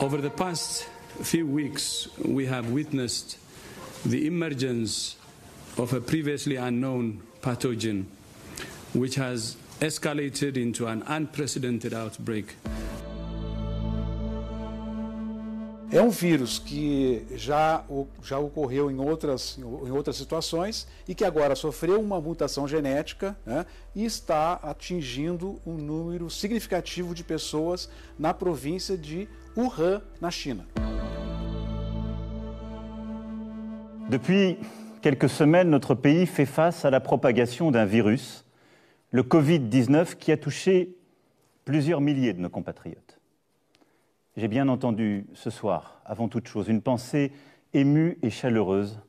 Over the past few weeks, we have witnessed the emergence of a previously unknown pathogen, which has escalated into an unprecedented outbreak. É um vírus que já, já ocorreu em outras, em outras situações e que agora sofreu uma mutação genética né, e está atingindo um número significativo de pessoas na província de Wuhan, na. Depuis quelques semaines, notre pays fait face à la propagation d'un virus, le Covid-19, qui a touché plusieurs milliers de nos compatriotes. J'ai bien entendu ce soir, avant toute chose, une pensée émue et chaleureuse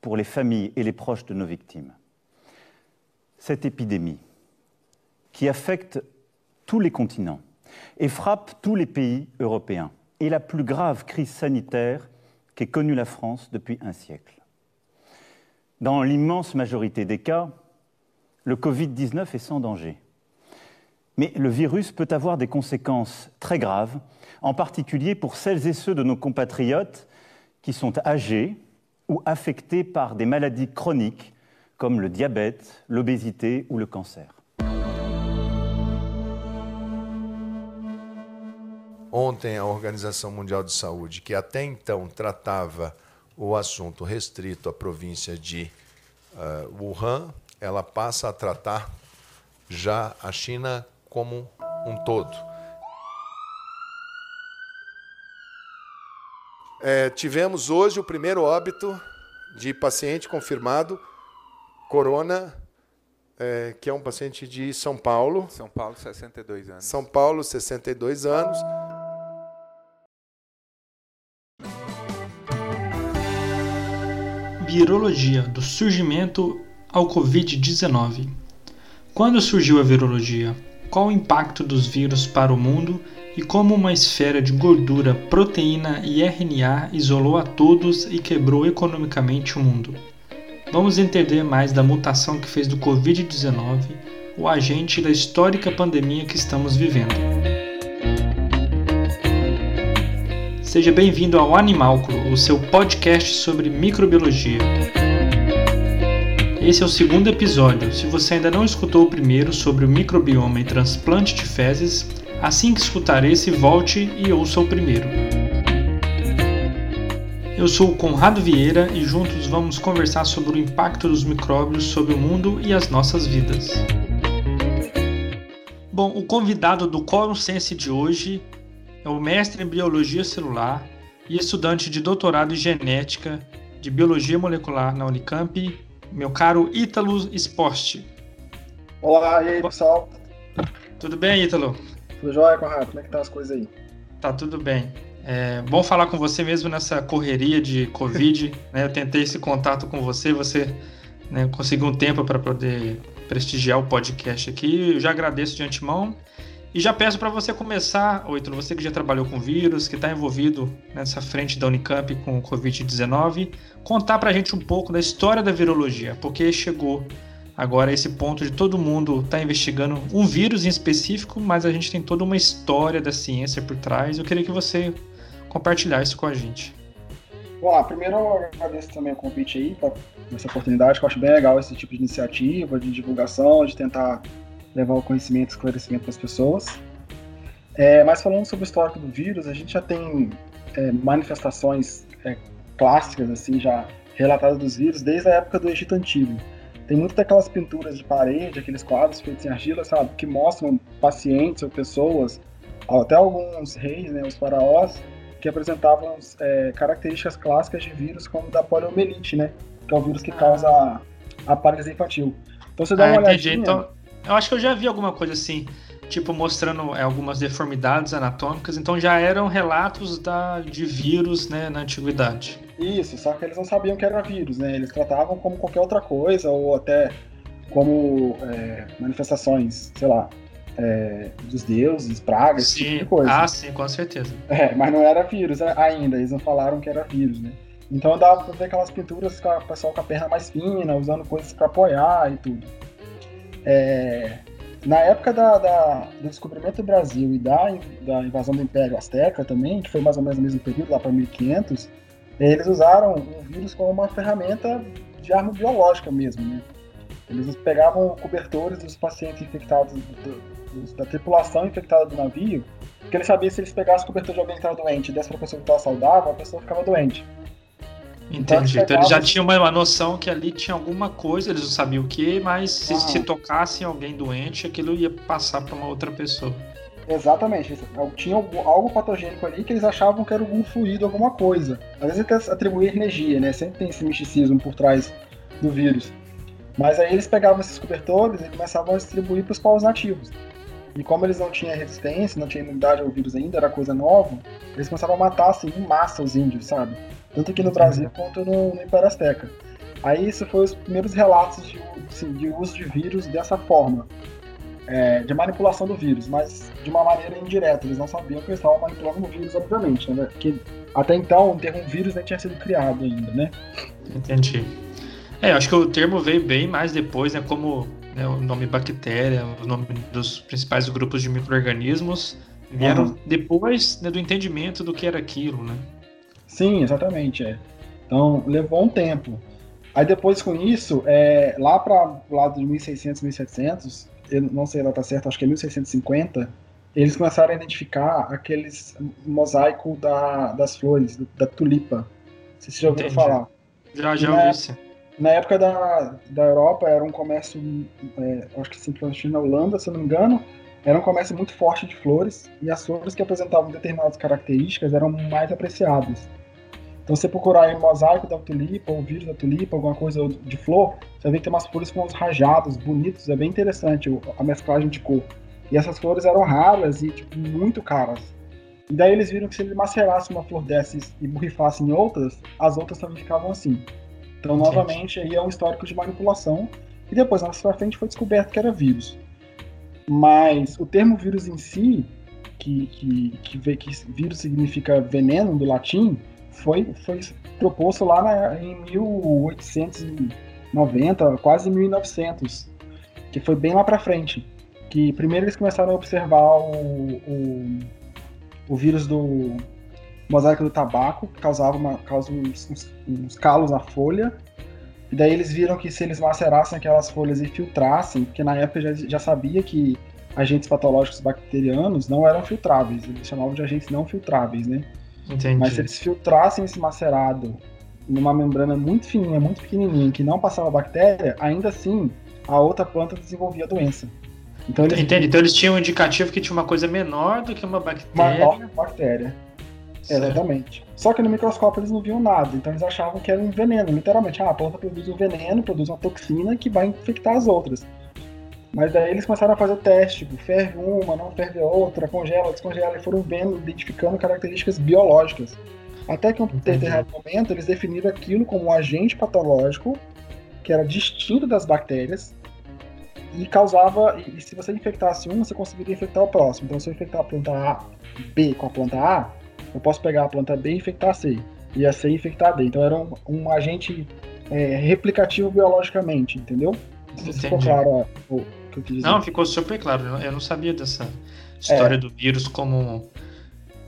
pour les familles et les proches de nos victimes. Cette épidémie, qui affecte tous les continents et frappe tous les pays européens, est la plus grave crise sanitaire qu'ait connue la France depuis un siècle. Dans l'immense majorité des cas, le Covid-19 est sans danger. Mais le virus peut avoir des conséquences très graves, en particulier pour celles et ceux de nos compatriotes qui sont âgés ou affectés par des maladies chroniques comme le diabète, l'obésité ou le cancer. Ontem, a Organização Mundial de Saúde, que até então tratava o assunto restrito à província de uh, Wuhan, ela passa a tratar já a China como um todo. É, tivemos hoje o primeiro óbito de paciente confirmado, corona, é, que é um paciente de São Paulo. São Paulo, 62 anos. São Paulo, 62 anos. Virologia, do surgimento ao Covid-19. Quando surgiu a virologia? Qual o impacto dos vírus para o mundo e como uma esfera de gordura, proteína e RNA isolou a todos e quebrou economicamente o mundo? Vamos entender mais da mutação que fez do Covid-19 o agente da histórica pandemia que estamos vivendo. Seja bem-vindo ao Animálculo, o seu podcast sobre microbiologia. Esse é o segundo episódio. Se você ainda não escutou o primeiro sobre o microbioma e transplante de fezes, assim que escutar esse, volte e ouça o primeiro. Eu sou o Conrado Vieira e juntos vamos conversar sobre o impacto dos micróbios sobre o mundo e as nossas vidas. Bom, o convidado do Quorum Sense de hoje é o mestre em biologia celular e estudante de doutorado em genética de biologia molecular na Unicamp, meu caro Ítalo Spost. Olá, e aí, pessoal? Tudo bem, Ítalo? Tudo jóia, Conrado? Como é que tá as coisas aí? Tá tudo bem. É bom falar com você mesmo nessa correria de Covid. né? Eu tentei esse contato com você, você né, conseguiu um tempo para poder prestigiar o podcast aqui. Eu já agradeço de antemão. E já peço para você começar, Oito, você que já trabalhou com vírus, que está envolvido nessa frente da Unicamp com o Covid-19, contar para a gente um pouco da história da virologia, porque chegou agora esse ponto de todo mundo estar tá investigando um vírus em específico, mas a gente tem toda uma história da ciência por trás. Eu queria que você compartilhasse com a gente. Bom, primeiro eu agradeço também o convite aí, essa oportunidade, que eu acho bem legal esse tipo de iniciativa, de divulgação, de tentar levar o conhecimento e esclarecimento para as pessoas. É, mas falando sobre o histórico do vírus, a gente já tem é, manifestações é, clássicas, assim, já relatadas dos vírus desde a época do Egito Antigo. Tem muitas daquelas pinturas de parede, aqueles quadros feitos em argila, sabe, que mostram pacientes ou pessoas, até alguns reis, né, os faraós, que apresentavam é, características clássicas de vírus como da poliomielite, né, que é o vírus que causa a, paralisia infantil. Então você dá ah, uma olhadinha... Então eu acho que eu já vi alguma coisa assim, tipo mostrando é, algumas deformidades anatômicas, então já eram relatos da, de vírus né, na antiguidade. Isso, só que eles não sabiam que era vírus, né? Eles tratavam como qualquer outra coisa, ou até como é, manifestações, sei lá, é, dos deuses, pragas, sim. esse tipo de coisa. Ah, sim, com certeza. É, mas não era vírus ainda, eles não falaram que era vírus, né? Então dava pra ver aquelas pinturas com o pessoal com a perna mais fina, usando coisas para apoiar e tudo. É, na época da, da, do descobrimento do Brasil e da, da invasão do Império Azteca também, que foi mais ou menos no mesmo período, lá para 1500, eles usaram o vírus como uma ferramenta de arma biológica mesmo, né? Eles pegavam cobertores dos pacientes infectados, do, do, da tripulação infectada do navio, porque eles sabiam se eles pegassem o cobertor de alguém que estava doente e desse para a pessoa que estava saudável, a pessoa ficava doente. Entendi. Então, eles já tinham uma, noção que ali tinha alguma coisa, eles não sabiam o que, mas se, ah. se tocassem alguém doente, aquilo ia passar para uma outra pessoa. Exatamente. Tinha algo patogênico ali que eles achavam que era algum fluido, alguma coisa. Às vezes eles atribuir energia, né? Sempre tem esse misticismo por trás do vírus. Mas aí eles pegavam esses cobertores e começavam a distribuir para os povos nativos. E como eles não tinham resistência, não tinham imunidade ao vírus ainda, era coisa nova, eles começavam a matar assim, em massa os índios, sabe? Tanto aqui no Brasil quanto no, no Império Azteca. Aí isso foi os primeiros relatos de, assim, de uso de vírus dessa forma. É, de manipulação do vírus, mas de uma maneira indireta. Eles não sabiam que eles estavam manipulando o vírus, obviamente, né? Porque até então o termo vírus nem tinha sido criado ainda, né? Entendi. É, acho que o termo veio bem mais depois, né? Como né, o nome bactéria, o nome dos principais grupos de micro-organismos vieram uhum. depois né, do entendimento do que era aquilo, né? Sim, exatamente. É. Então, levou um tempo. Aí depois com isso, é, lá para o lado de 1600, 1700, eu não sei lá tá certo, acho que é 1650, eles começaram a identificar aqueles mosaico da, das flores, da tulipa. Se você já ouviu falar. Já, já ouvi isso. Na época da, da Europa era um comércio, é, acho que simplesmente na Holanda, se eu não me engano, era um comércio muito forte de flores e as flores que apresentavam determinadas características eram mais apreciadas. Então, você procurar aí mosaico da tulipa, ou vírus da tulipa, alguma coisa de flor, você vai ver que tem umas flores com uns rajados bonitos, é bem interessante a mesclagem de cor. E essas flores eram raras e tipo, muito caras. E daí eles viram que se ele macerasse uma flor dessas e borrifasse em outras, as outras também ficavam assim. Então, novamente, aí é um histórico de manipulação. E depois, mais pra frente, foi descoberto que era vírus. Mas o termo vírus em si, que, que, que vê que vírus significa veneno do latim, foi, foi proposto lá na, em 1890, quase 1900, que foi bem lá para frente. Que primeiro eles começaram a observar o, o, o vírus do mosaico do tabaco, que causava, uma, causava uns, uns, calos na folha, e daí eles viram que se eles macerassem aquelas folhas e filtrassem, porque na época já, já sabia que agentes patológicos bacterianos não eram filtráveis, eles chamavam de agentes não filtráveis, né? Entendi. Mas se eles filtrassem esse macerado numa membrana muito fininha, muito pequenininha, que não passava bactéria, ainda assim a outra planta desenvolvia a doença. Então eles... Entendi. Então eles tinham um indicativo que tinha uma coisa menor do que uma bactéria. Menor que bactéria. Certo. Exatamente. Só que no microscópio eles não viam nada, então eles achavam que era um veneno, literalmente. Ah, a planta produz um veneno, produz uma toxina que vai infectar as outras. Mas daí eles começaram a fazer o teste, tipo, ferve uma, não ferve outra, congela, descongela, e foram vendo, identificando características biológicas. Até que um determinado momento eles definiram aquilo como um agente patológico que era distinto das bactérias e causava. E, se você infectasse um, você conseguiria infectar o próximo. Então, se eu infectar a planta A, B com a planta A, eu posso pegar a planta B e infectar a C. E a C infectar a D. Então, era um, um agente é, replicativo biologicamente, entendeu? Se ficou claro o, que eu quis dizer. Não, ficou super claro. Eu não sabia dessa história é. do vírus como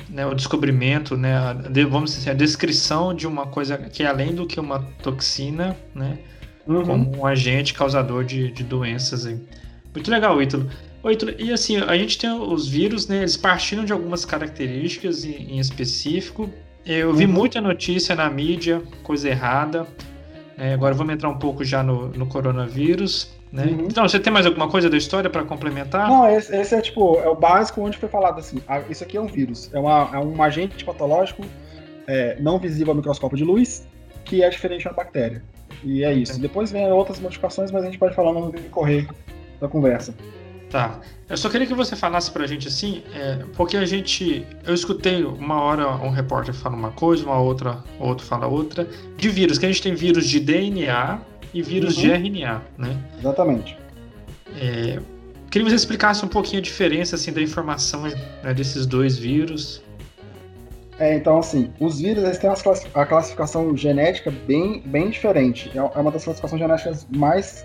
né, o descobrimento, né, a, vamos dizer assim, a descrição de uma coisa que é além do que uma toxina, né, uhum. como um agente causador de, de doenças. Aí. Muito legal, Ítalo. Ítalo. E assim, a gente tem os vírus, né, eles partiram de algumas características em, em específico. Eu vi uhum. muita notícia na mídia, coisa errada. É, agora vamos entrar um pouco já no, no coronavírus. Né? Uhum. Então, você tem mais alguma coisa da história para complementar? Não, esse, esse, é tipo, é o básico onde foi falado assim, ah, isso aqui é um vírus, é, uma, é um agente patológico é, não visível ao microscópio de luz, que é diferente de uma bactéria. E é isso. Depois vem outras modificações, mas a gente pode falar no decorrer da conversa. Tá. Eu só queria que você falasse pra gente assim, é, porque a gente. Eu escutei uma hora um repórter fala uma coisa, uma outra, outro fala outra, de vírus, que a gente tem vírus de DNA e vírus uhum. de RNA, né? Exatamente. É, queria que você explicasse um pouquinho a diferença assim, da informação né, desses dois vírus. É, então, assim, os vírus eles têm a classificação genética bem, bem diferente. É, é uma das classificações genéticas mais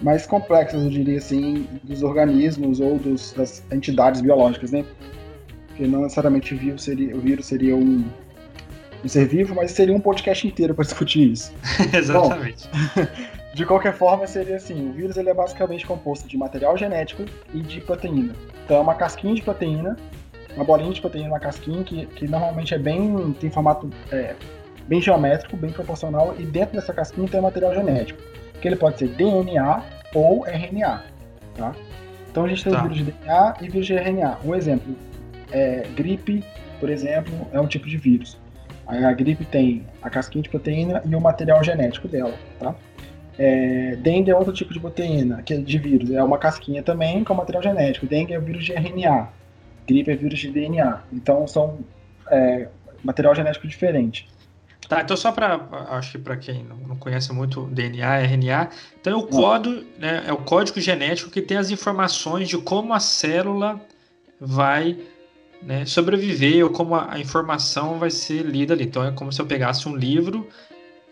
mais complexas, eu diria assim, dos organismos ou dos, das entidades biológicas, né? Porque não necessariamente o vírus seria, o vírus seria um, um ser vivo, mas seria um podcast inteiro para discutir isso. Exatamente. Bom, de qualquer forma, seria assim: o vírus ele é basicamente composto de material genético e de proteína. Então, é uma casquinha de proteína, uma bolinha de proteína, uma casquinha que, que normalmente é bem. tem formato é, bem geométrico, bem proporcional, e dentro dessa casquinha tem material genético que ele pode ser DNA ou RNA, tá? Então a gente tem tá. o vírus de DNA e vírus de RNA. Um exemplo, é, gripe, por exemplo, é um tipo de vírus. A gripe tem a casquinha de proteína e o material genético dela, tá? É, dengue é outro tipo de proteína, que é de vírus, é uma casquinha também com material genético. Dengue é vírus de RNA, gripe é vírus de DNA. Então são é, material genético diferente. Tá, então só para acho que para quem não conhece muito DNA, RNA, então é o código, né, é o código genético que tem as informações de como a célula vai né, sobreviver ou como a, a, informação vai ser lida ali. Então é como se eu pegasse um livro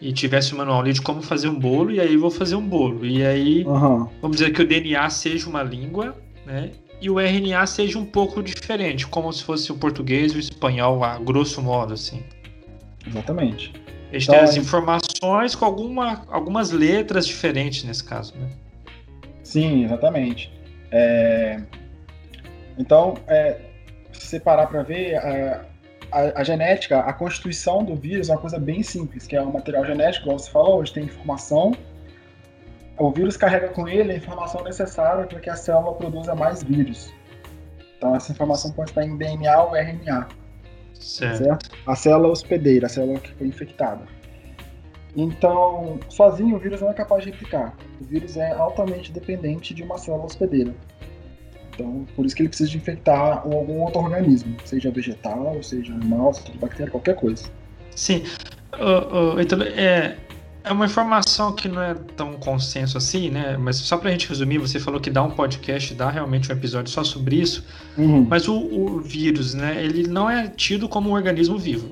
e tivesse um manual ali de como fazer um bolo e aí vou fazer um bolo. E aí uhum. vamos dizer que o DNA seja uma língua, né? E o RNA seja um pouco diferente, como se fosse o português ou o espanhol, a grosso modo, assim. Exatamente. Eles então, têm as informações com alguma, algumas letras diferentes nesse caso, né? Sim, exatamente. É... Então, é, se você parar para ver, a, a, a, genética, a constituição do vírus é uma coisa bem simples, que é um material genético, como você falou, hoje tem informação. O vírus carrega com ele a informação necessária para que a célula produza mais vírus. Então, essa informação pode estar em DNA ou RNA. Certo. certo. A célula hospedeira, a célula que foi infectada. Então, sozinho o vírus não é capaz de replicar. O vírus é altamente dependente de uma célula hospedeira. Então, por isso que ele precisa de infectar algum outro organismo, seja vegetal, seja animal, seja bactéria, qualquer coisa. Sim. Uh, uh, então, é, é uma informação que não é tão consenso assim, né? Mas só pra gente resumir, você falou que dá um podcast, dá realmente um episódio só sobre isso. Uhum. Mas o, o, vírus, né? Ele não é tido como um organismo vivo.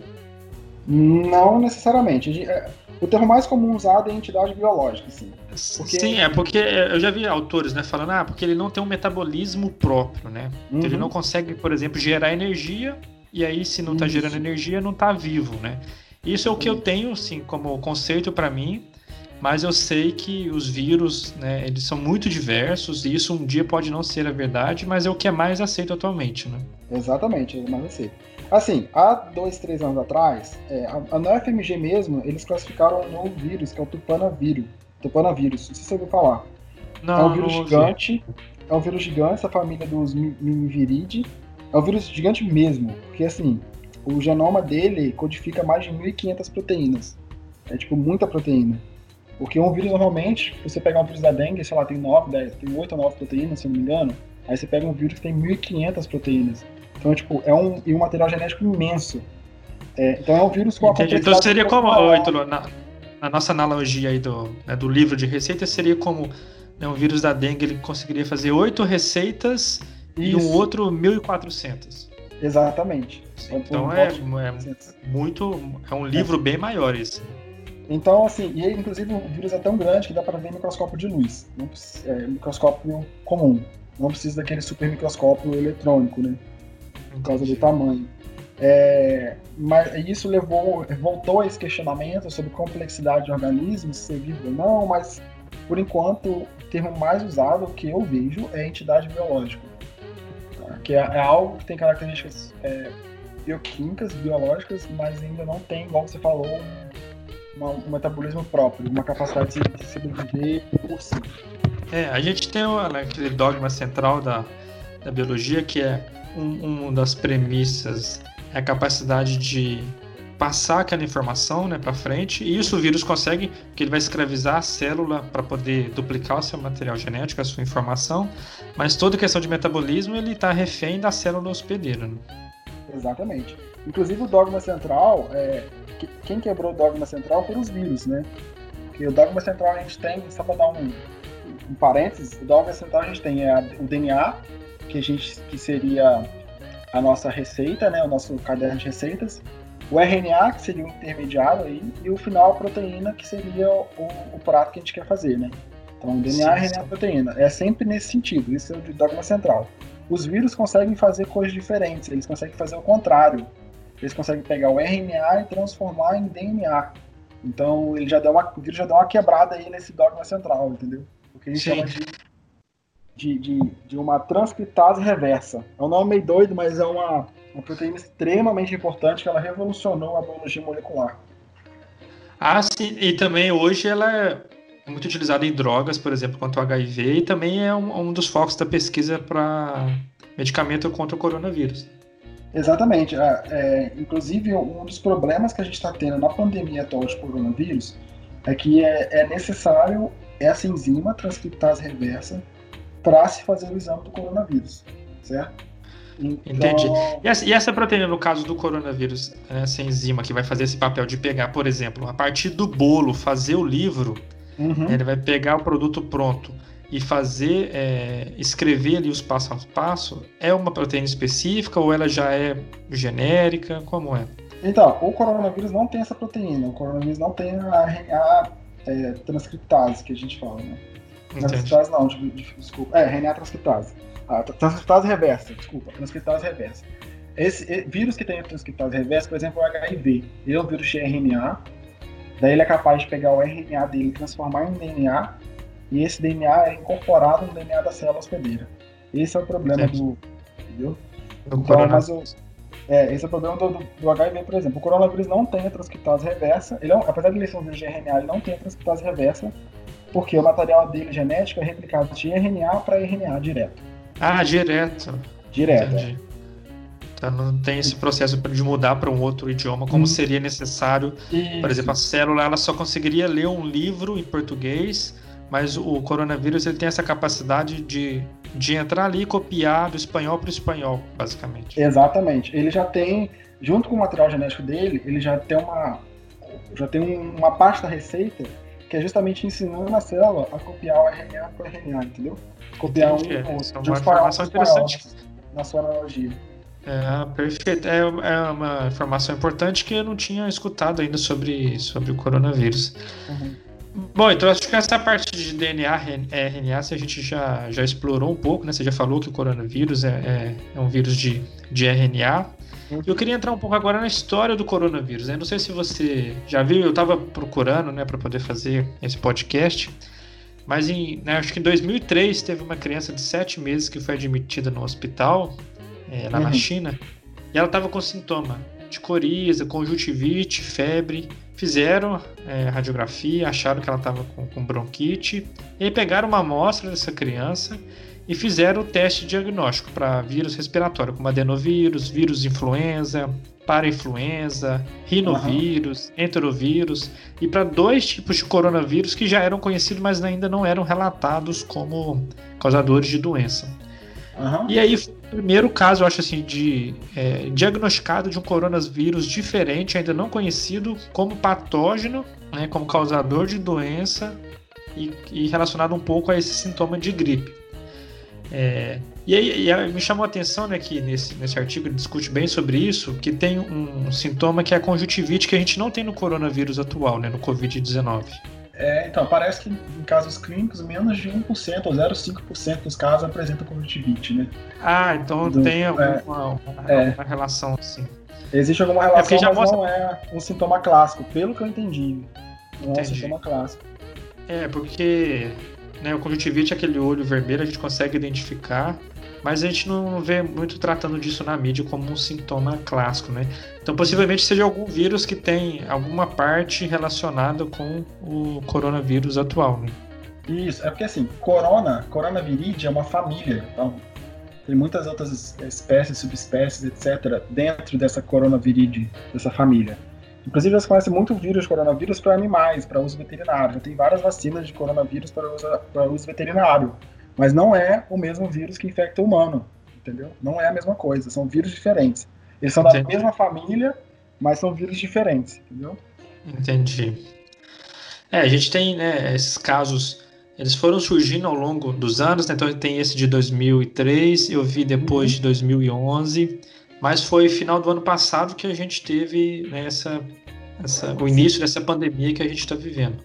Não necessariamente. É, o termo mais comum usado é entidade biológica, sim. Porque... Sim, é porque eu já vi autores, né, falando, ah, porque ele não tem um metabolismo próprio, né? Uhum. Então ele uhum. não consegue, por exemplo, gerar energia, e aí se não está gerando energia, não está vivo, né? Isso é o que eu tenho, assim, como conceito para mim, mas eu sei que os vírus, né, eles são muito diversos e isso um dia pode não ser a verdade, mas é o que é mais aceito atualmente, né? Exatamente, é mais aceito. Assim, há dois, três anos atrás, é, a, no FMG mesmo, eles classificaram um novo vírus, que é o tupanavírus. Tupanavírus, não sei se você ouviu falar. Não, é um vírus gigante, é um vírus gigante, essa família dos Mimiviridae. É um vírus gigante mesmo, porque assim, o genoma dele codifica mais de 1.500 proteínas. É tipo muita proteína. Porque um vírus normalmente, você pegar um vírus da dengue, sei lá, tem 9, 10, tem 8 ou 9 proteínas, se eu não me engano. Aí você pega um vírus que tem 1.500 proteínas. Então, tipo, é um, e um material genético imenso. É, então é um vírus com a Entendi. Então seria como, oh, na, na, nossa analogia aí do, né, do livro de receitas, seria como né, um vírus da dengue, ele conseguiria fazer 8 receitas Isso. e um outro 1.400. Exatamente. Então é, é, muito. É um livro é. bem maior esse. Então, assim, e inclusive o vírus é tão grande que dá para ver microscópio de luz. Não, é, microscópio comum. Não precisa daquele super microscópio eletrônico, né? Por causa do tamanho. É, mas isso levou, voltou a esse questionamento sobre complexidade de organismos, ser vivo ou não, mas por enquanto o termo mais usado que eu vejo é entidade biológica que é, é algo que tem características é, bioquímicas, biológicas, mas ainda não tem, igual você falou, um, um metabolismo próprio, uma capacidade de sobreviver por si. É, a gente tem né, aquele dogma central da, da biologia que é um, uma das premissas é a capacidade de passar aquela informação né, para frente. E isso o vírus consegue, porque ele vai escravizar a célula para poder duplicar o seu material genético, a sua informação. Mas toda questão de metabolismo ele está refém da célula hospedeira. Né? Exatamente. Inclusive o dogma central, é, quem quebrou o dogma central foram os vírus, né? Porque o dogma central a gente tem, só para dar um, um parênteses, o dogma central a gente tem é o DNA, que a gente que seria a nossa receita, né, o nosso caderno de receitas, o RNA, que seria o intermediário aí, e o final a proteína, que seria o, o prato que a gente quer fazer, né? Então, DNA, sim, RNA, sim. proteína. É sempre nesse sentido, isso é o dogma central. Os vírus conseguem fazer coisas diferentes, eles conseguem fazer o contrário. Eles conseguem pegar o RNA e transformar em DNA. Então, ele já deu uma, o vírus já deu uma quebrada aí nesse dogma central, entendeu? O que a gente sim. chama de de, de, de, uma transcriptase reversa. É um nome meio doido, mas é uma, uma proteína extremamente importante que ela revolucionou a biologia molecular. Ah, sim, e também hoje ela é muito utilizada em drogas, por exemplo, contra o HIV, e também é um, um dos focos da pesquisa para medicamento contra o coronavírus. Exatamente. É, é, inclusive, um dos problemas que a gente está tendo na pandemia atual de coronavírus é que é, é necessário essa enzima, transcriptase reversa, para se fazer o exame do coronavírus, certo? Então... Entendi. E essa, e essa, proteína, no caso do coronavírus, essa enzima que vai fazer esse papel de pegar, por exemplo, a partir do bolo, fazer o livro, uhum. ele vai pegar o produto pronto e fazer, é, escrever ali os passo a passo, é uma proteína específica ou ela já é genérica? Como é? Então, o coronavírus não tem essa proteína, o coronavírus não tem a RNA é, transcriptase que a gente fala, né? Transcriptase não, desculpa. É, RNA transcriptase. Ah, transcriptase reversa, desculpa. Transcriptase reversa. Esse vírus que tem transcriptase reversa, por exemplo, é o HIV. Ele é um vírus de RNA. Daí ele é capaz de pegar o RNA dele e transformar em DNA. E esse DNA é incorporado no DNA da célula hospedeira. Esse é o problema Entendi. do. Entendeu? Do então, mas o, é, esse é o problema do, do, do, HIV, por exemplo. O coronavírus não tem a transcriptase reversa. Ele é, apesar de ele ser um vírus de RNA, ele não tem a transcriptase reversa porque o material dele genético é replicado de RNA para RNA direto. Ah, direto. Direto. Entendi. Então não tem esse processo de mudar para um outro idioma como hum. seria necessário. Isso. Por exemplo, a célula ela só conseguiria ler um livro em português, mas o coronavírus ele tem essa capacidade de, de entrar ali e copiar do espanhol para o espanhol, basicamente. Exatamente. Ele já tem, junto com o material genético dele, ele já tem uma já tem uma parte da receita que é justamente ensinando a célula a copiar o RNA para o RNA, entendeu? Copiar um é, outro, de uma informação interessante. Na sua analogia. É, perfeito. É, é, uma informação importante que eu não tinha escutado ainda sobre, sobre o coronavírus. Uhum. Bom, então acho que essa parte de DNA, RNA, a gente já, já explorou um pouco, né? Você já falou que o coronavírus é, é, é um vírus de, de RNA. Eu queria entrar um pouco agora na história do coronavírus. Né? Não sei se você já viu, eu estava procurando né, para poder fazer esse podcast, mas em, né, acho que em 2003 teve uma criança de 7 meses que foi admitida no hospital, é, lá uhum. na China, e ela estava com sintoma de coriza, conjuntivite, febre. Fizeram é, radiografia, acharam que ela estava com, com bronquite, e aí pegaram uma amostra dessa criança e fizeram o teste diagnóstico para vírus respiratório, como adenovírus, vírus influenza, parainfluenza, rinovírus, uhum. enterovírus e para dois tipos de coronavírus que já eram conhecidos, mas ainda não eram relatados como causadores de doença. Uhum. E aí, o primeiro caso, eu acho assim, de é, diagnosticado de um coronavírus diferente, ainda não conhecido como patógeno, né, como causador de doença e, e relacionado um pouco a esse sintoma de gripe. É, e aí, e me chamou a atenção né, que nesse, nesse artigo ele discute bem sobre isso, que tem um, sintoma que é a conjuntivite que a gente não tem no coronavírus atual, né, no Covid-19. É, então, parece que em casos clínicos, menos de 1% ou 0,5% dos casos apresentam conjuntivite, né? Ah, então Do, tem alguma, é, uma, é. relação, assim. Existe alguma é relação, é mas mostra... não é um sintoma clássico, pelo que eu entendi. Não entendi. é um sintoma clássico. É, porque né? O conjuntivite é aquele olho vermelho, a gente consegue identificar, mas a gente não vê muito tratando disso na mídia como um sintoma clássico, né? Então, possivelmente seja algum vírus que tem alguma parte relacionada com o coronavírus atual, né? Isso, é porque assim, corona, coronaviridae é uma família, então tem muitas outras espécies, subespécies, etc., dentro dessa coronaviridae, dessa família. Inclusive, já se conhece muito o vírus de coronavírus para animais, para uso veterinário. Já tem várias vacinas de coronavírus para uso, para uso veterinário. Mas não é o mesmo vírus que infecta o humano, entendeu? Não é a mesma coisa, são vírus diferentes. Eles são Entendi. da mesma família, mas são vírus diferentes, entendeu? Entendi. É, a gente tem né, esses casos, eles foram surgindo ao longo dos anos, né? então tem esse de 2003, eu vi depois uhum. de 2011, mas foi final do ano passado que a gente teve né, essa, essa, o início dessa pandemia que a gente está vivendo.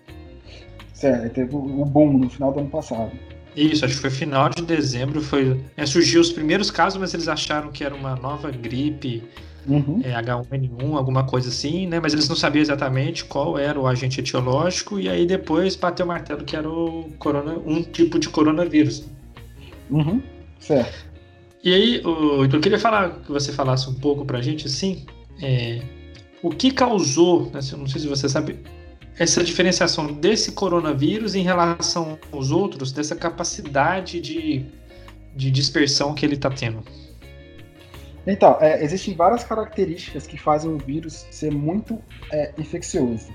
Certo, teve o boom no final do ano passado. Isso, acho que foi final de dezembro, foi. É, surgiu os primeiros casos, mas eles acharam que era uma nova gripe, uhum. é, H1N1, alguma coisa assim, né? Mas eles não sabiam exatamente qual era o agente etiológico, e aí depois bateu o martelo que era o corona, um tipo de coronavírus. Uhum. Certo. E aí, o, eu queria falar que você falasse um pouco pra gente, assim, é, o que causou, né, não sei se você sabe, essa diferenciação desse coronavírus em relação aos outros, dessa capacidade de, de dispersão que ele está tendo? Então, é, existem várias características que fazem o vírus ser muito é, infeccioso.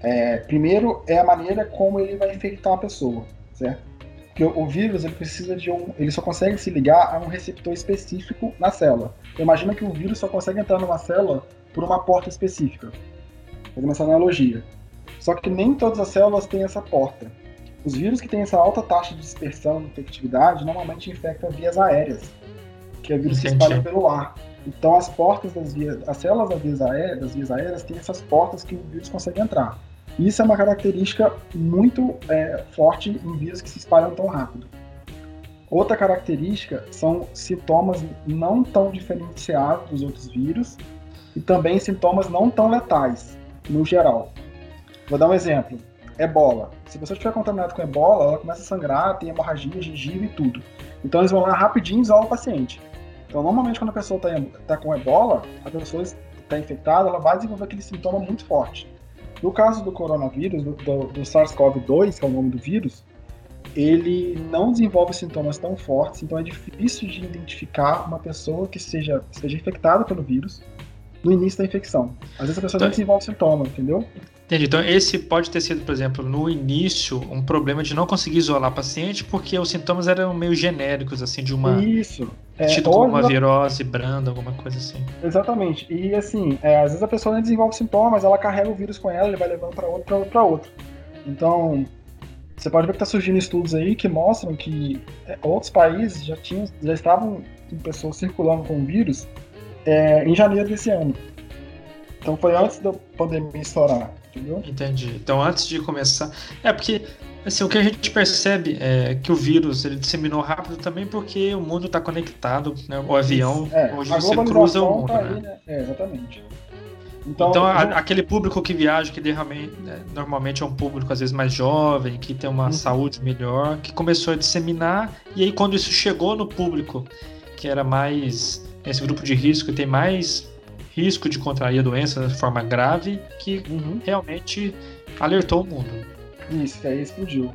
É, primeiro é a maneira como ele vai infectar a pessoa, certo? Porque o vírus ele precisa de um, ele só consegue se ligar a um receptor específico na célula. Então, imagina que o vírus só consegue entrar numa célula por uma porta específica. Fazendo essa analogia. Só que nem todas as células têm essa porta. Os vírus que têm essa alta taxa de dispersão e infectividade normalmente infectam vias aéreas, que é vírus que espalha pelo ar. Então as portas das vias, as células das vias, aéreas, das vias aéreas têm essas portas que o vírus consegue entrar. Isso é uma característica muito é, forte em vírus que se espalham tão rápido. Outra característica são sintomas não tão diferenciados dos outros vírus e também sintomas não tão letais, no geral. Vou dar um exemplo. Ebola. Se você estiver contaminado com ebola, ela começa a sangrar, tem hemorragia, gengiva e tudo. Então eles vão lá rapidinho e isolam o paciente. Então, normalmente, quando a pessoa está tá com ebola, a pessoa está infectada, ela vai desenvolver aquele sintoma muito forte. No caso do coronavírus, do, do, do SARS-CoV-2, que é o nome do vírus, ele não desenvolve sintomas tão fortes, então é difícil de identificar uma pessoa que seja, seja infectada pelo vírus no início da infecção. Às vezes a pessoa então, não desenvolve sintoma, entendeu? Entendi. Então, esse pode ter sido, por exemplo, no início, um problema de não conseguir isolar o paciente porque os sintomas eram meio genéricos, assim, de uma. Isso. É, tido como uma virose branda, alguma coisa assim. Exatamente. E, assim, é, às vezes a pessoa nem desenvolve sintomas, ela carrega o vírus com ela, ele vai levando para outro, para outro, outro. Então, você pode ver que está surgindo estudos aí que mostram que é, outros países já, tinham, já estavam com pessoas circulando com o vírus é, em janeiro desse ano. Então foi antes da pandemia estourar, entendeu? Entendi. Então antes de começar. É porque assim, o que a gente percebe é que o vírus ele disseminou rápido também porque o mundo está conectado, né? O avião é, hoje você cruza o mundo, tá né? Aí, né? É, exatamente. Então, então a, aquele público que viaja, que né, normalmente é um público às vezes mais jovem, que tem uma uhum. saúde melhor, que começou a disseminar, e aí quando isso chegou no público, que era mais esse grupo de risco, tem mais risco de contrair a doença de forma grave, que uhum. realmente alertou o mundo. Isso, aí explodiu.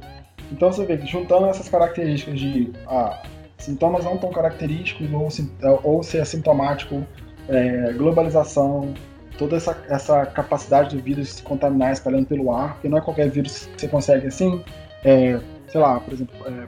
Então você vê que juntando essas características de ah, sintomas não tão característicos ou, ou ser assintomático, é, globalização, toda essa, essa capacidade do vírus se contaminar espalhando pelo ar, porque não é qualquer vírus que você consegue assim, é, sei lá, por exemplo, é,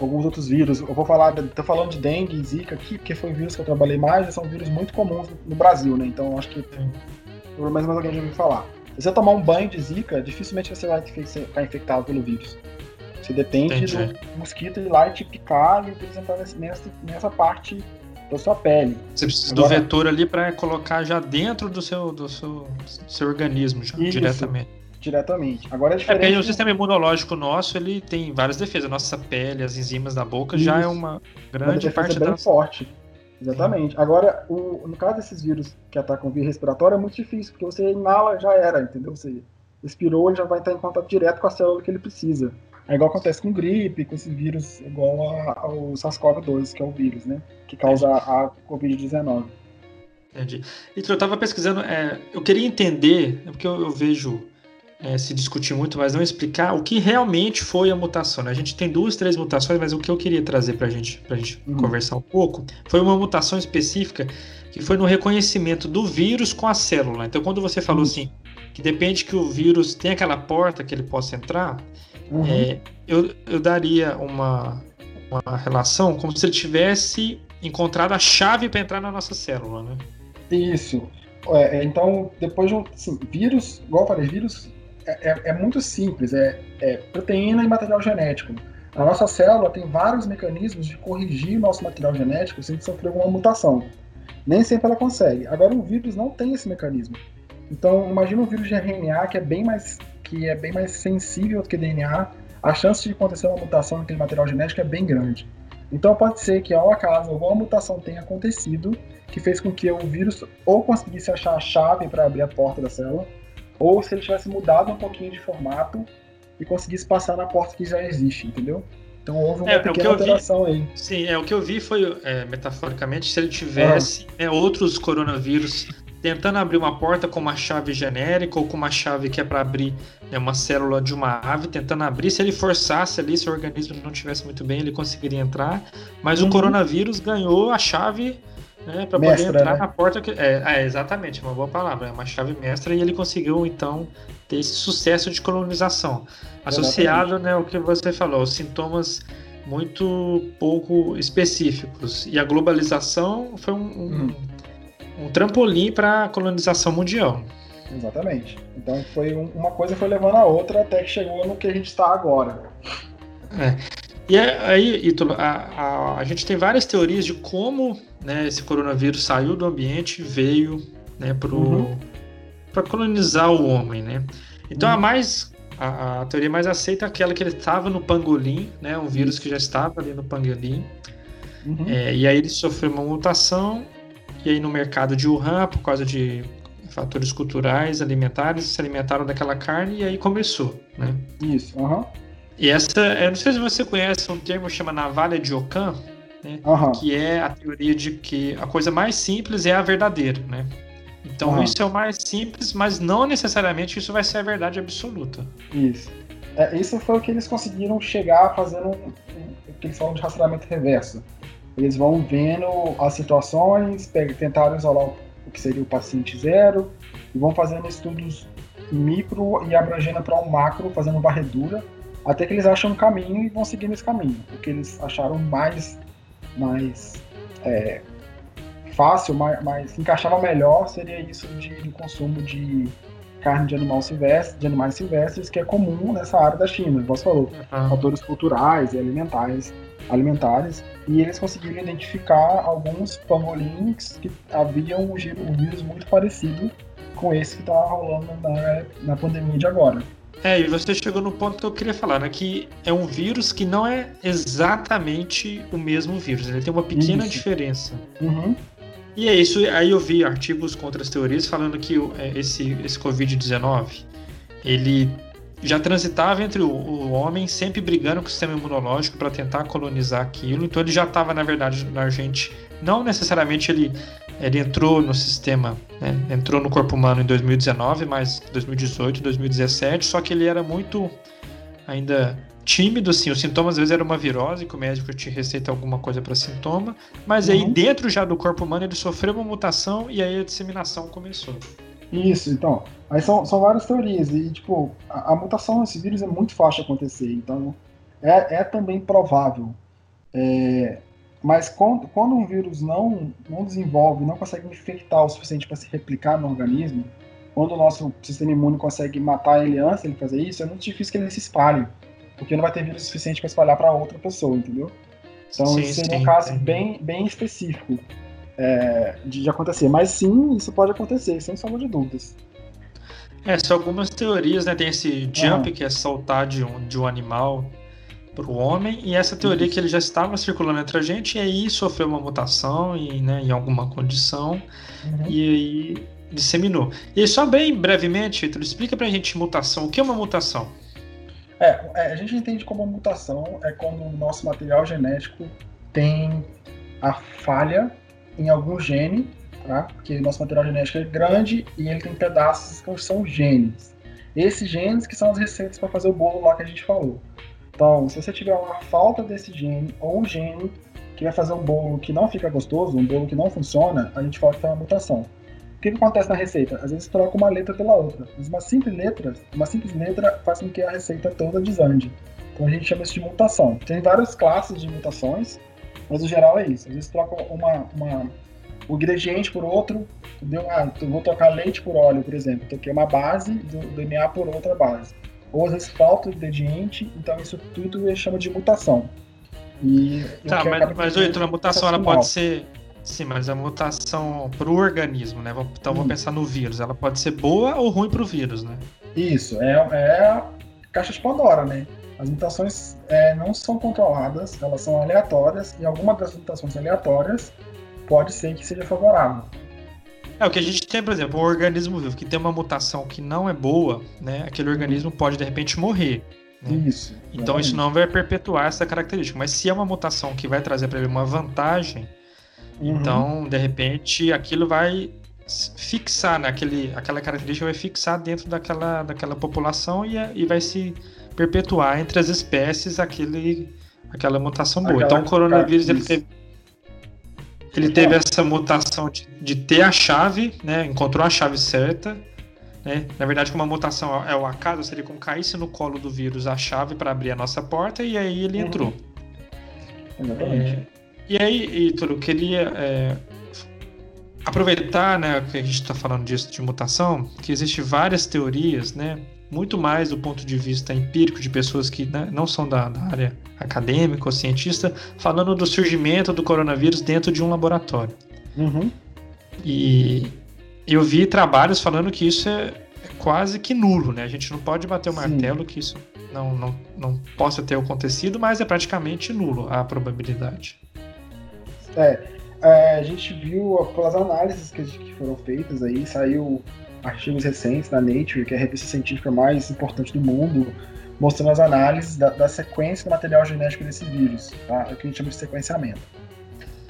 alguns outros vírus. Eu vou falar, tô falando de dengue e zika aqui, porque foi o vírus que eu trabalhei mais, e são vírus muito comuns no Brasil, né? Então acho que pelo menos mais alguém já ouviu falar. Se você tomar um banho de zika, dificilmente você vai ficar infectado pelo vírus. Você depende Entendi. do mosquito ir lá e te picar e apresentar nessa, nessa parte da sua pele. Você precisa Agora, do vetor ali para colocar já dentro do seu, do seu, seu organismo, já, diretamente diretamente. Agora é, é diferente. É o sistema imunológico nosso ele tem várias defesas. Nossa pele, as enzimas da boca Isso. já é uma grande uma parte bem da... forte. Exatamente. Agora, o, no caso desses vírus que atacam via respiratória, é muito difícil, porque você inala, já era, entendeu? Você expirou, ele já vai estar em contato direto com a célula que ele precisa. É igual acontece com gripe, com esse vírus, igual ao SARS-CoV-2, que é o vírus, né? Que causa a Covid-19. Entendi. Então, eu estava pesquisando, é, eu queria entender, porque eu, eu vejo é, se discutir muito, mas não explicar o que realmente foi a mutação. Né? A gente tem duas, três mutações, mas o que eu queria trazer para gente, a gente uhum. conversar um pouco foi uma mutação específica que foi no reconhecimento do vírus com a célula. Então, quando você falou uhum. assim, que depende que o vírus tenha aquela porta que ele possa entrar, uhum. é, eu, eu daria uma, uma relação como se ele tivesse encontrado a chave para entrar na nossa célula, né? Isso. É, então, depois de um assim, vírus, igual falei, vírus é, é, é, muito simples, é, é, proteína e material genético. A nossa célula tem vários mecanismos de corrigir o nosso material genético se gente sofrer alguma mutação. Nem sempre ela consegue. Agora, o vírus não tem esse mecanismo. Então, imagina um vírus de RNA que é bem mais que é bem mais sensível do que DNA, a chance de acontecer uma mutação naquele material genético é bem grande. Então pode ser que ao acaso alguma mutação tenha acontecido que fez com que o vírus ou conseguisse achar a chave para abrir a porta da célula, ou se ele tivesse mudado um pouquinho de formato e conseguisse passar na porta que já existe, entendeu? Então houve uma é, pequena alteração vi, aí. Sim, é o que eu vi foi, é, metaforicamente, se ele tivesse ah. né, outros coronavírus tentando abrir uma porta com uma chave genérica ou com uma chave que é para abrir né, uma célula de uma ave, tentando abrir. Se ele forçasse ali, se o organismo não estivesse muito bem, ele conseguiria entrar. Mas uhum. o coronavírus ganhou a chave né, para poder entrar né? na porta. Que, é, é, exatamente, uma boa palavra, é uma chave mestra e ele conseguiu então ter esse sucesso de colonização associado, né, ao que você falou, os sintomas muito pouco específicos e a globalização foi um, um, hum. um trampolim para a colonização mundial. Exatamente. Então foi um, uma coisa foi levando a outra até que chegou no que a gente está agora. É. E é, aí, Ítalo, a, a, a, gente tem várias teorias de como né, esse coronavírus saiu do ambiente e veio né, para uhum. colonizar o homem. Né? Então, uhum. a mais a, a, teoria mais aceita é aquela que ele estava no pangolim, né, um vírus que já estava ali no pangolim. Uhum. É, e aí ele sofreu uma mutação, e aí no mercado de Wuhan, por causa de fatores culturais, alimentares, se alimentaram daquela carne e aí começou, né? Isso, aham. Uhum. E essa, eu não sei se você conhece um termo chama navalha de Ockham, né? Uhum. Que é a teoria de que a coisa mais simples é a verdadeira, né? Então uhum. isso é o mais simples, mas não necessariamente isso vai ser a verdade absoluta. Isso. É, isso foi o que eles conseguiram chegar fazendo o que eles falam de rastreamento reverso. Eles vão vendo as situações, tentaram isolar o que seria o paciente zero, e vão fazendo estudos micro e abrangendo para um macro, fazendo varredura até que eles acham um caminho e vão seguindo esse caminho. O que eles acharam mais, mais é, fácil, mais, mais encaixava melhor seria isso de, de, consumo de carne de animal silvestre, de animais silvestres, que é comum nessa área da China. Você falou, uhum. fatores culturais e alimentares, alimentares, e eles conseguiram identificar alguns pangolins que haviam um, um vírus muito parecido com esse que está rolando na, na pandemia de agora. É, e você chegou no ponto que eu queria falar, né? Que é um vírus que não é exatamente o mesmo vírus, ele tem uma pequena isso. diferença. Uhum. E é isso, aí eu vi artigos contra as teorias falando que é, esse, esse Covid-19, ele já transitava entre o, o, homem sempre brigando com o sistema imunológico para tentar colonizar aquilo, então ele já estava, na verdade, na gente, não necessariamente ele ele entrou no sistema, né? entrou no corpo humano em 2019, mas 2018, 2017, só que ele era muito ainda tímido, assim, os sintomas às vezes era uma virose, que o médico te receita alguma coisa para sintoma, mas uhum. aí dentro já do corpo humano ele sofreu uma mutação e aí a disseminação começou. Isso, então, aí são, são várias teorias, e tipo, a, a mutação nesse vírus é muito fácil de acontecer, então é, é também provável. É, mas quando, quando um vírus não, não desenvolve, não consegue infectar o suficiente para se replicar no organismo, quando o nosso sistema imune consegue matar ele antes de ele fazer isso, é muito difícil que ele se espalhe, porque não vai ter vírus suficiente para espalhar para outra pessoa, entendeu? Então sim, isso seria sim, um caso sim. bem, bem específico é, de, de, acontecer. Mas sim, isso pode acontecer, sem sombra de dúvidas. É, são algumas teorias, né? Tem esse jump, que é saltar de um, de um animal para o homem, e essa teoria Isso. que ele já estava circulando entre a gente, e aí sofreu uma mutação e, né, em alguma condição, uhum. e aí disseminou. E só bem brevemente, Vitor, explica para a gente mutação. O que é uma mutação? É, é, a gente entende como mutação é quando o nosso material genético tem a falha em algum gene, tá? porque nosso material genético é grande e ele tem pedaços que são genes. Esses genes que são as receitas para fazer o bolo lá que a gente falou. Então, se você tiver uma falta desse gene ou um gene que vai fazer um bolo que não fica gostoso, um bolo que não funciona, a gente fala que tem uma mutação. O que, que acontece na receita? Às vezes troca uma letra pela outra. Mas uma simples letra, uma simples letra faz com que a receita toda desande. Então a gente chama isso de mutação. Tem várias classes de mutações, mas o geral é isso. Às vezes troca uma, uma o ingrediente por outro, entendeu? Ah, vou trocar leite por óleo, por exemplo. Troquei uma base do DNA por outra base ou às vezes falta o ingrediente, então isso tudo ele chama de mutação. E tá, mas, mas Oito, a mutação ela pode ser. Sim, mas a mutação para o organismo, né? Então hum. vamos pensar no vírus. Ela pode ser boa ou ruim para o vírus, né? Isso, é, é a caixa de Pandora, né? As mutações é, não são controladas, elas são aleatórias, e alguma das mutações aleatórias pode ser que seja favorável. É, o que a gente tem, por exemplo, um organismo vivo que tem uma mutação que não é boa, né? Aquele organismo pode, de repente, morrer. Né? Isso. Então isso não vai perpetuar essa característica. Mas se é uma mutação que vai trazer para ele uma vantagem, uhum. então, de repente, aquilo vai fixar, né? Aquele, aquela característica vai fixar dentro daquela, daquela população e, e vai se perpetuar entre as espécies aquele, aquela mutação boa. Aquela então o coronavírus ele teve, ele teve essa mutação de, de ter a chave, né? Encontrou a chave certa. Né? Na verdade, como a mutação é o acaso, seria como caísse no colo do vírus a chave para abrir a nossa porta e aí ele uhum. entrou. Exatamente. É, e aí, Ítalo, eu queria é, aproveitar né, que a gente está falando disso de mutação, que existem várias teorias, né? Muito mais do ponto de vista empírico de pessoas que né, não são da, da, área acadêmica ou cientista, falando do surgimento do coronavírus dentro de um laboratório. Uhum. E eu vi trabalhos falando que isso é, é, quase que nulo, né? A gente não pode bater o Sim. martelo que isso não, não, não possa ter acontecido, mas é praticamente nulo a probabilidade. É, é, a gente viu pelas análises que, que foram feitas aí, saiu artigos recentes na Nature, que é a revista científica mais importante do mundo, mostrando as análises da, da sequência do material genético desse vírus, tá? É o que a gente chama de sequenciamento.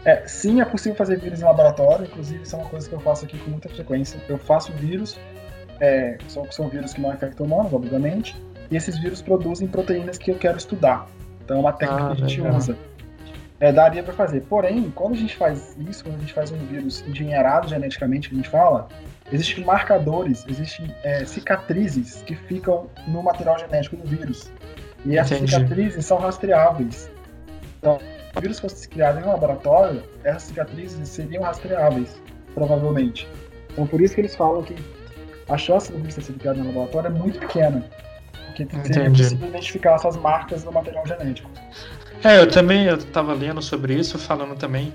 É, sim, é possível fazer vírus em laboratório, inclusive isso é uma coisa que eu faço aqui com muita frequência. Eu faço vírus, é, são, são vírus que não infectam humanos, obviamente, e esses vírus produzem proteínas que eu quero estudar. Então é uma técnica ah, que a gente legal. usa é, daria para fazer. Porém, quando a gente faz isso, quando a gente faz um vírus engenheirado geneticamente, que a gente fala, existem marcadores, existem é, cicatrizes que ficam no material genético do vírus. E essas Entendi. cicatrizes são rastreáveis. Então, se o vírus fosse criado em um laboratório, essas cicatrizes seriam rastreáveis, provavelmente. Então, por isso que eles falam que a chance do vírus ter sido criado em um laboratório é muito pequena. Porque seria possível identificar essas marcas no material genético. É, eu também estava lendo sobre isso, falando também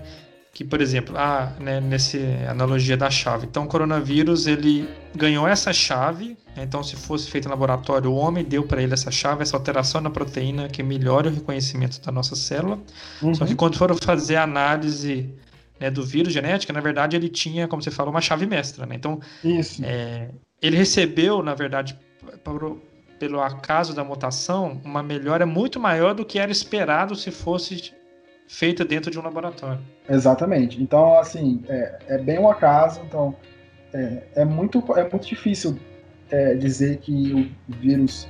que, por exemplo, ah, né, nessa analogia da chave. Então, o coronavírus ele ganhou essa chave. Né, então, se fosse feito em laboratório, o homem deu para ele essa chave, essa alteração na proteína que melhora o reconhecimento da nossa célula. Uhum. Só que quando foram fazer a análise né, do vírus genética, na verdade, ele tinha, como você falou, uma chave mestra. Né? Então, é, ele recebeu, na verdade, pelo acaso da mutação, uma melhora muito maior do que era esperado se fosse feita dentro de um laboratório. Exatamente. Então, assim, é, é bem um acaso. Então, é, é, muito, é muito difícil é, dizer que o vírus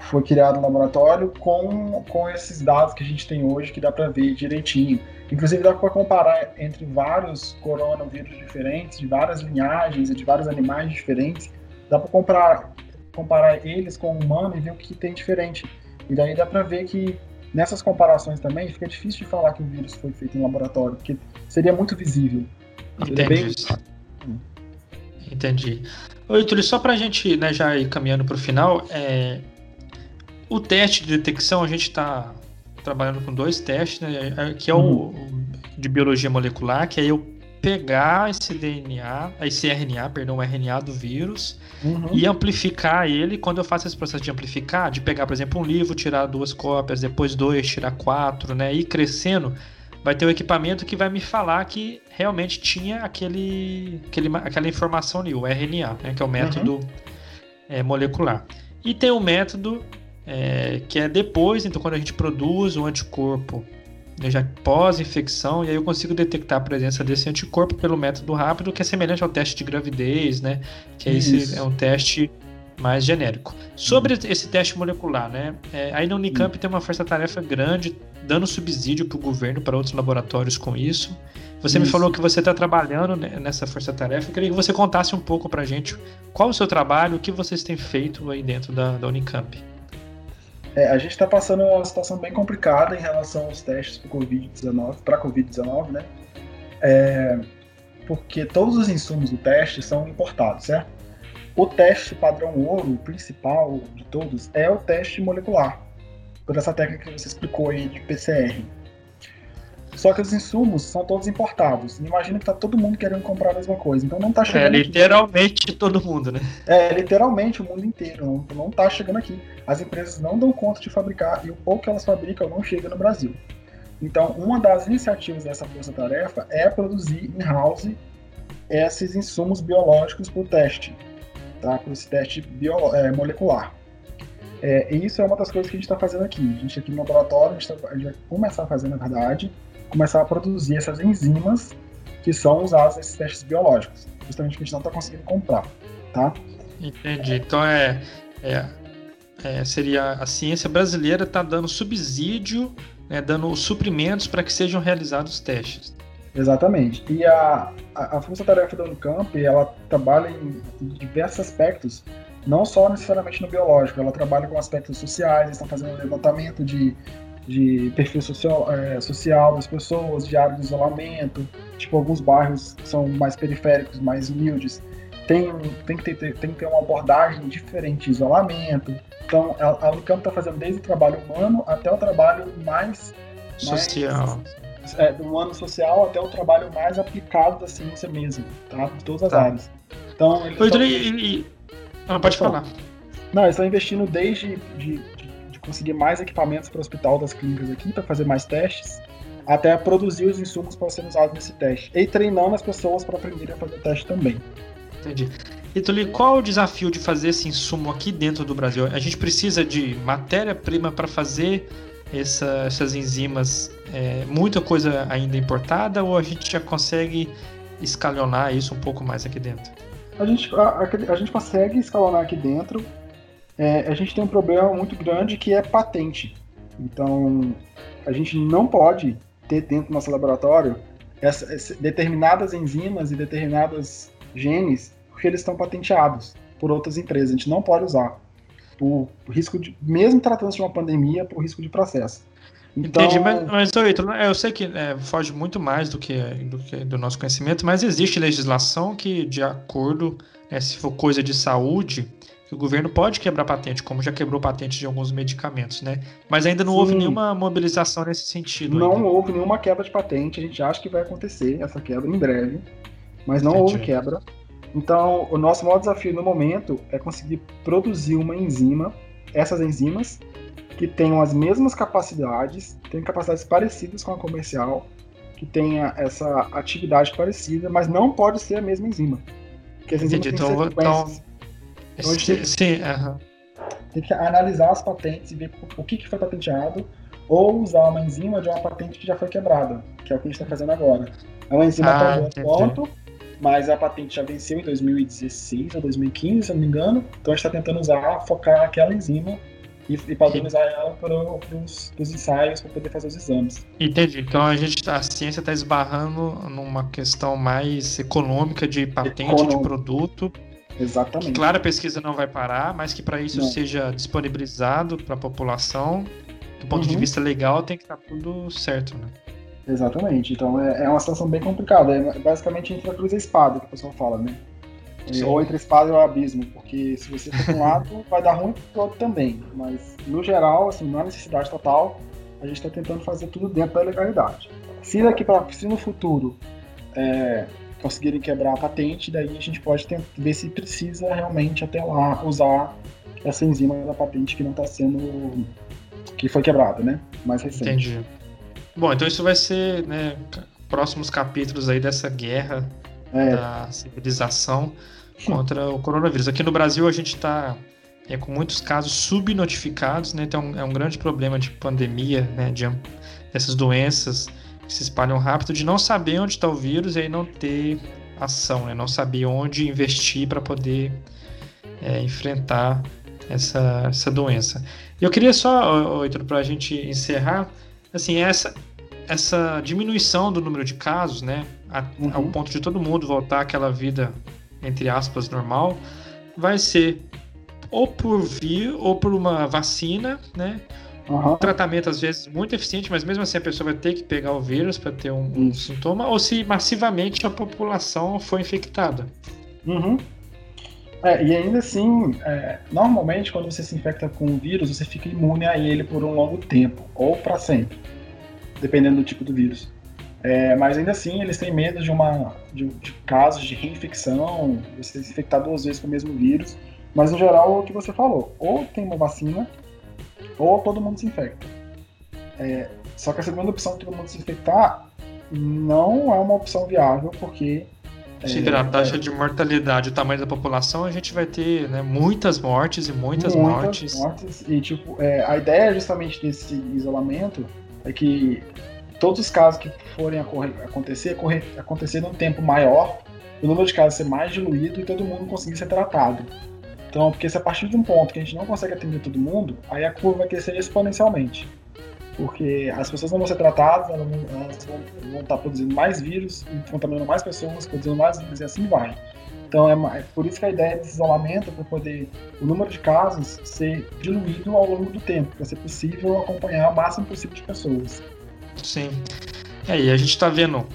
foi criado no laboratório com, com esses dados que a gente tem hoje, que dá para ver direitinho. Inclusive, dá para comparar entre vários coronavírus diferentes, de várias linhagens e de vários animais diferentes. Dá para comparar comparar eles com o humano e ver o que tem diferente. E daí dá para ver que nessas comparações também fica difícil de falar que o vírus foi feito em laboratório, porque seria muito visível. Entendi. Bem... Entendi. Oi, Túlio, só para a gente né, já ir caminhando para o final, é... o teste de detecção, a gente está trabalhando com dois testes, né, é, que é o uhum. de biologia molecular, que é eu pegar esse DNA, esse RNA, perdão, o RNA do vírus uhum. e amplificar ele. Quando eu faço esse processo de amplificar, de pegar, por exemplo, um livro, tirar duas cópias, depois dois, tirar quatro, né, e crescendo, vai ter um equipamento que vai me falar que realmente tinha aquele, aquele aquela informação ali, o RNA, né, que é o método uhum. é, molecular. E tem o um método é, que é depois, então quando a gente produz um anticorpo já pós-infecção, e aí eu consigo detectar a presença desse anticorpo pelo método rápido, que é semelhante ao teste de gravidez, né? Que é, esse, é um teste mais genérico. Sobre uhum. esse teste molecular, né? É, aí na Unicamp uhum. tem uma força-tarefa grande, dando subsídio para o governo, para outros laboratórios com isso. Você isso. me falou que você está trabalhando nessa força-tarefa. Eu queria que você contasse um pouco para gente qual o seu trabalho, o que vocês têm feito aí dentro da, da Unicamp. É, a gente está passando uma situação bem complicada em relação aos testes para Covid-19, para Covid-19, né? É, porque todos os insumos do teste são importados, certo? O teste padrão ouro, o principal de todos, é o teste molecular, por essa técnica que você explicou aí de PCR. Só que os insumos são todos importados. Imagina que tá todo mundo querendo comprar a mesma coisa. Então não tá chegando. É literalmente aqui. todo mundo, né? É, literalmente o mundo inteiro. Não, não tá chegando aqui. As empresas não dão conta de fabricar e o pouco que elas fabricam não chega no Brasil. Então, uma das iniciativas dessa força-tarefa é produzir in-house esses insumos biológicos para o teste, tá? para esse teste bio, é, molecular. É, e isso é uma das coisas que a gente está fazendo aqui. A gente aqui no laboratório, a gente, tá, a gente vai começar a fazer, na verdade, começar a produzir essas enzimas que são usadas nesses testes biológicos, justamente que a gente não está conseguindo comprar, tá? Entendi. Então é, é, é seria a ciência brasileira está dando subsídio, né, dando suprimentos para que sejam realizados os testes. Exatamente. E a, a, a força-tarefa da Unicamp, ela trabalha em, em diversos aspectos não só necessariamente no biológico, ela trabalha com aspectos sociais, estão fazendo um levantamento de de perfil social, é, social das pessoas, de área de isolamento, tipo alguns bairros são mais periféricos, mais humildes, tem, tem, que, ter, tem que ter uma abordagem diferente de isolamento. Então, a, a Unicamp está fazendo desde o trabalho humano até o trabalho mais... Social. Mais, é, do humano social até o trabalho mais aplicado da ciência mesmo, tá? De todas as tá. áreas. Então, eles Oi, tão... e, e... Ah, pode falar. Não, eles estão investindo desde de, conseguir mais equipamentos para o hospital das clínicas aqui, para fazer mais testes, até produzir os insumos para serem usados nesse teste. E treinando as pessoas para aprenderem a fazer o teste também. Entendi. Ituli, qual é o desafio de fazer esse insumo aqui dentro do Brasil? A gente precisa de matéria-prima para fazer essa, essas enzimas, é, muita coisa ainda importada, ou a gente já consegue escalonar isso um pouco mais aqui dentro? A gente, a, a, a gente consegue escalonar aqui dentro, é, a gente tem um problema muito grande que é patente. Então, a gente não pode ter dentro do nosso laboratório essa, essa, determinadas enzimas e determinados genes porque eles estão patenteados por outras empresas. A gente não pode usar por, por risco de, mesmo tratando-se de uma pandemia, por risco de processo. Então... Entendi, mas, mas Heitor, eu sei que é, foge muito mais do que, do que do nosso conhecimento, mas existe legislação que, de acordo, é, se for coisa de saúde, que o governo pode quebrar patente, como já quebrou patente de alguns medicamentos, né? Mas ainda não Sim. houve nenhuma mobilização nesse sentido. Não ainda. houve nenhuma quebra de patente, a gente acha que vai acontecer essa quebra em breve, mas não Entendi. houve quebra. Então, o nosso maior desafio no momento é conseguir produzir uma enzima, essas enzimas, que tenham as mesmas capacidades, tenham capacidades parecidas com a comercial, que tenha essa atividade parecida, mas não pode ser a mesma enzima. Porque as enzimas Entendi. têm então, então então gente tem, sim, tem que analisar as patentes e ver o que, que foi patenteado, ou usar uma enzima de uma patente que já foi quebrada, que é o que a gente está fazendo agora. É uma enzima ah, que ponto, mas a patente já venceu em 2016 ou 2015, se não me engano. Então a gente está tentando usar, focar aquela enzima e, e padronizar ela para os ensaios para poder fazer os exames. Entendi. Então a gente a ciência está esbarrando numa questão mais econômica de patente Econômico. de produto Exatamente. Que, claro, a pesquisa não vai parar, mas que para isso não. seja disponibilizado para a população, do ponto uhum. de vista legal, tem que estar tá tudo certo, né? Exatamente. Então é, é uma situação bem complicada. É basicamente entre a cruz e a espada, que o pessoal fala, né? Sim. Ou entre a espada e o abismo, porque se você for para um lado, vai dar ruim para o outro também. Mas, no geral, assim, não há necessidade total, a gente está tentando fazer tudo dentro da legalidade. Se daqui para se no futuro é, conseguirem quebrar a patente, daí a gente pode tentar, ver se precisa realmente até lá usar essa enzima da patente que não está sendo. que foi quebrada, né? Mais recente. Entendi. Bom, então isso vai ser né, próximos capítulos aí dessa guerra é. da civilização contra o coronavírus. Aqui no Brasil a gente está é, com muitos casos subnotificados, né? Então é um grande problema de pandemia, né? De, dessas doenças que se espalham rápido, de não saber onde está o vírus e aí não ter ação, né? não saber onde investir para poder é, enfrentar essa, essa doença. E eu queria só, Heitor, para a gente encerrar, assim, essa, essa diminuição do número de casos, né, a, uhum. ao ponto de todo mundo voltar àquela vida, entre aspas, normal, vai ser ou por vir ou por uma vacina, né, Uhum. Um tratamento, às vezes, muito eficiente, mas mesmo assim a pessoa vai ter que pegar o vírus para ter um, um, sintoma, ou se massivamente a população foi infectada. Uhum. É, e ainda assim, é, normalmente quando você se infecta com o vírus, você fica imune a ele por um longo tempo, ou para sempre, dependendo do tipo do vírus. É, mas ainda assim, eles têm medo de, uma, de, de casos de reinfecção, você se infectar duas vezes com o mesmo vírus. Mas, no geral, é o que você falou: ou tem uma vacina, ou todo mundo se infecta. É, só que a segunda opção, todo mundo se infectar, não é uma opção viável, porque. Se virar a taxa é, de mortalidade, o tamanho da população, a gente vai ter né, muitas mortes e muitas, muitas mortes. mortes. E, tipo, é, a ideia justamente desse isolamento é que todos os casos que forem acontecer, correr, acontecer num tempo maior, o número de casos ser mais diluído e todo mundo conseguir ser tratado. Então, porque se a partir de um ponto que a gente não consegue atender todo mundo, aí a curva vai crescer exponencialmente. Porque as pessoas não vão ser tratadas, elas vão, elas vão, vão estar produzindo mais vírus, contaminando mais pessoas, produzindo mais vírus e assim vai. Então é, é por isso que a ideia desse isolamento é para poder o número de casos ser diluído ao longo do tempo, para ser possível acompanhar o máximo possível de pessoas. Sim. É, e a gente está vendo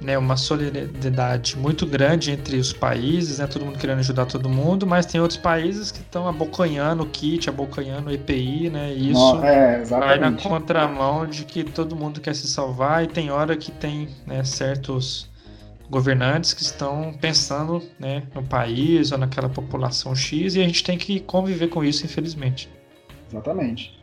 né, uma solidariedade muito grande entre os países, né, todo mundo querendo ajudar todo mundo, mas tem outros países que estão abocanhando o kit, abocanhando o EPI, né, e isso Não, é, vai na contramão de que todo mundo quer se salvar e tem hora que tem né, certos governantes que estão pensando né, no país ou naquela população X e a gente tem que conviver com isso, infelizmente. Exatamente.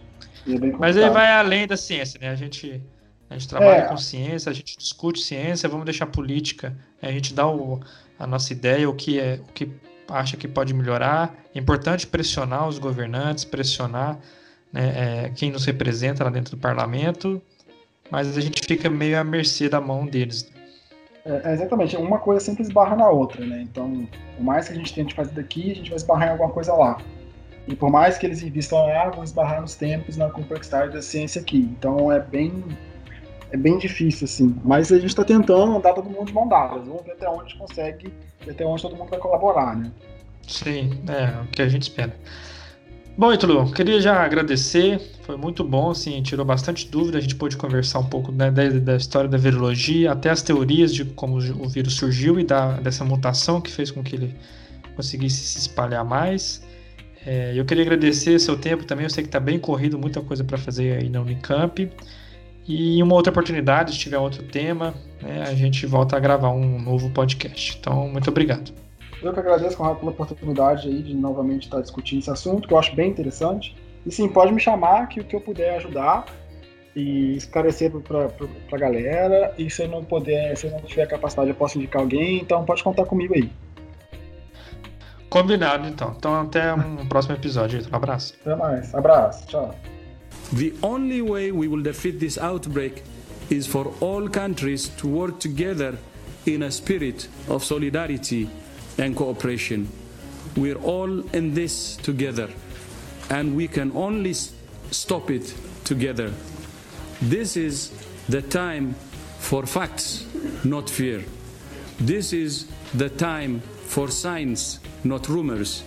É mas aí vai além da ciência, né? A gente a gente trabalha é. com ciência, a gente discute ciência, vamos deixar política, a gente dá o, a nossa ideia, o que é, o que acha que pode melhorar. É importante pressionar os governantes, pressionar né, é, quem nos representa lá dentro do parlamento, mas a gente fica meio à mercê da mão deles. É, exatamente, uma coisa sempre esbarra na outra, né? Então, por mais que a gente tente fazer daqui, a gente vai esbarrar em alguma coisa lá. E por mais que eles invistam lá, vão esbarrar nos tempos, na complexidade da ciência aqui. Então é bem é bem difícil, assim. Mas a gente está tentando andar todo mundo de mão dadas. Vamos ver até onde a gente consegue, até onde todo mundo vai colaborar, né? Sim, é o que a gente espera. Bom, Ítalo, queria já agradecer, foi muito bom, assim, tirou bastante dúvida, a gente pôde conversar um pouco né, da, da, história da virologia, até as teorias de como o vírus surgiu e da, dessa mutação que fez com que ele conseguisse se espalhar mais. É, eu queria agradecer seu tempo também, eu sei que está bem corrido, muita coisa para fazer aí na Unicamp. E em uma outra oportunidade, se tiver outro tema, né, a gente volta a gravar um novo podcast. Então, muito obrigado. Eu que agradeço, Conrado, pela oportunidade aí de novamente estar discutindo esse assunto, que eu acho bem interessante. E sim, pode me chamar, que o que eu puder ajudar e esclarecer para a galera. E se eu não puder, se eu não tiver capacidade, eu posso indicar alguém. Então, pode contar comigo aí. Combinado, então. Então, até um próximo episódio. Um abraço. Até mais. Abraço. Tchau. The only way we will defeat this outbreak is for all countries to work together in a spirit of solidarity and cooperation. We're all in this together, and we can only stop it together. This is the time for facts, not fear. This is the time for science, not rumors.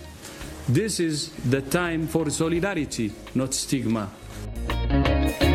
This is the time for solidarity, not stigma. Thank you.